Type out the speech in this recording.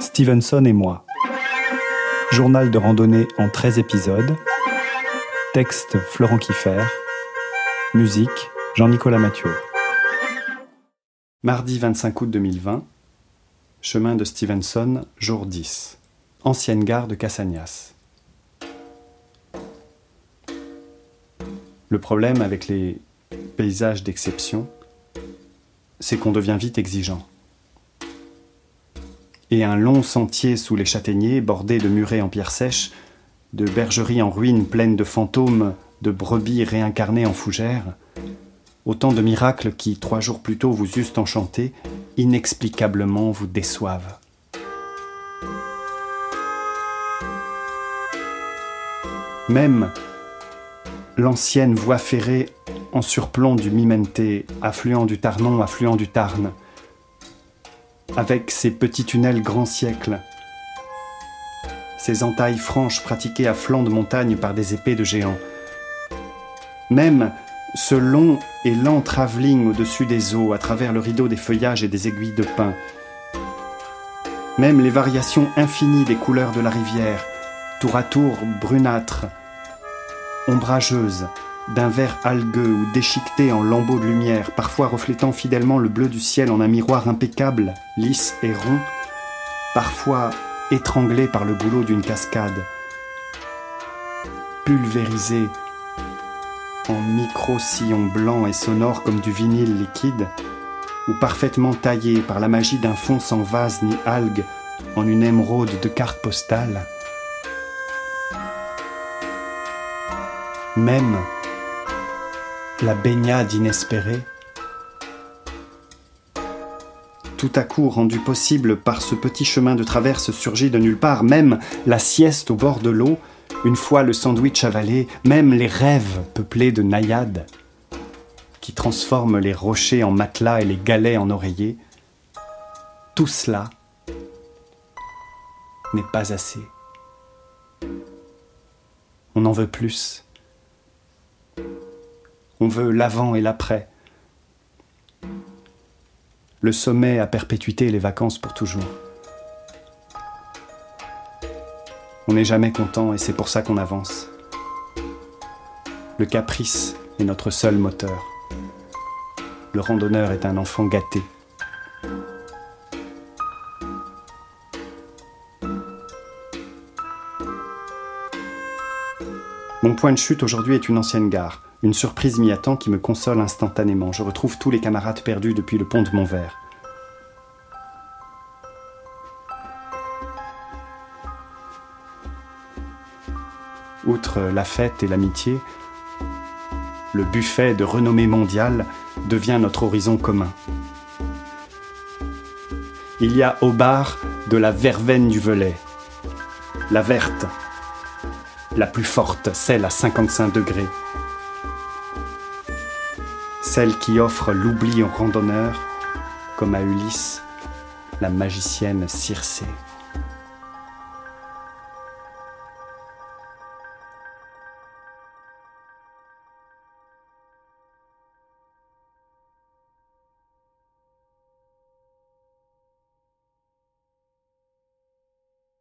Stevenson et moi. Journal de randonnée en 13 épisodes. Texte Florent Kiffer. Musique Jean-Nicolas Mathieu. Mardi 25 août 2020. Chemin de Stevenson, jour 10. Ancienne gare de Cassagnas. Le problème avec les paysages d'exception, c'est qu'on devient vite exigeant et un long sentier sous les châtaigniers, bordé de murets en pierre sèche, de bergeries en ruines pleines de fantômes, de brebis réincarnées en fougères, autant de miracles qui, trois jours plus tôt, vous eussent enchanté, inexplicablement vous déçoivent. Même l'ancienne voie ferrée en surplomb du Mimenté, affluent du Tarnon, affluent du Tarn, avec ses petits tunnels grand siècle, ses entailles franches pratiquées à flanc de montagne par des épées de géants. Même ce long et lent travelling au-dessus des eaux, à travers le rideau des feuillages et des aiguilles de pin. Même les variations infinies des couleurs de la rivière, tour à tour brunâtres, ombrageuses, d'un vert algueux ou déchiqueté en lambeaux de lumière, parfois reflétant fidèlement le bleu du ciel en un miroir impeccable, lisse et rond, parfois étranglé par le boulot d'une cascade, pulvérisé en micro-sillons blancs et sonores comme du vinyle liquide, ou parfaitement taillé par la magie d'un fond sans vase ni algues en une émeraude de carte postale. Même la baignade inespérée, tout à coup rendu possible par ce petit chemin de traverse surgi de nulle part, même la sieste au bord de l'eau, une fois le sandwich avalé, même les rêves peuplés de naïades, qui transforment les rochers en matelas et les galets en oreillers, tout cela n'est pas assez. On en veut plus. On veut l'avant et l'après. Le sommet à perpétuité et les vacances pour toujours. On n'est jamais content et c'est pour ça qu'on avance. Le caprice est notre seul moteur. Le randonneur est un enfant gâté. Mon point de chute aujourd'hui est une ancienne gare. Une surprise m'y attend qui me console instantanément. Je retrouve tous les camarades perdus depuis le pont de Montvert. Outre la fête et l'amitié, le buffet de renommée mondiale devient notre horizon commun. Il y a au bar de la verveine du Velay, la verte, la plus forte, celle à 55 degrés, celle qui offre l'oubli aux randonneurs, comme à Ulysse, la magicienne Circé.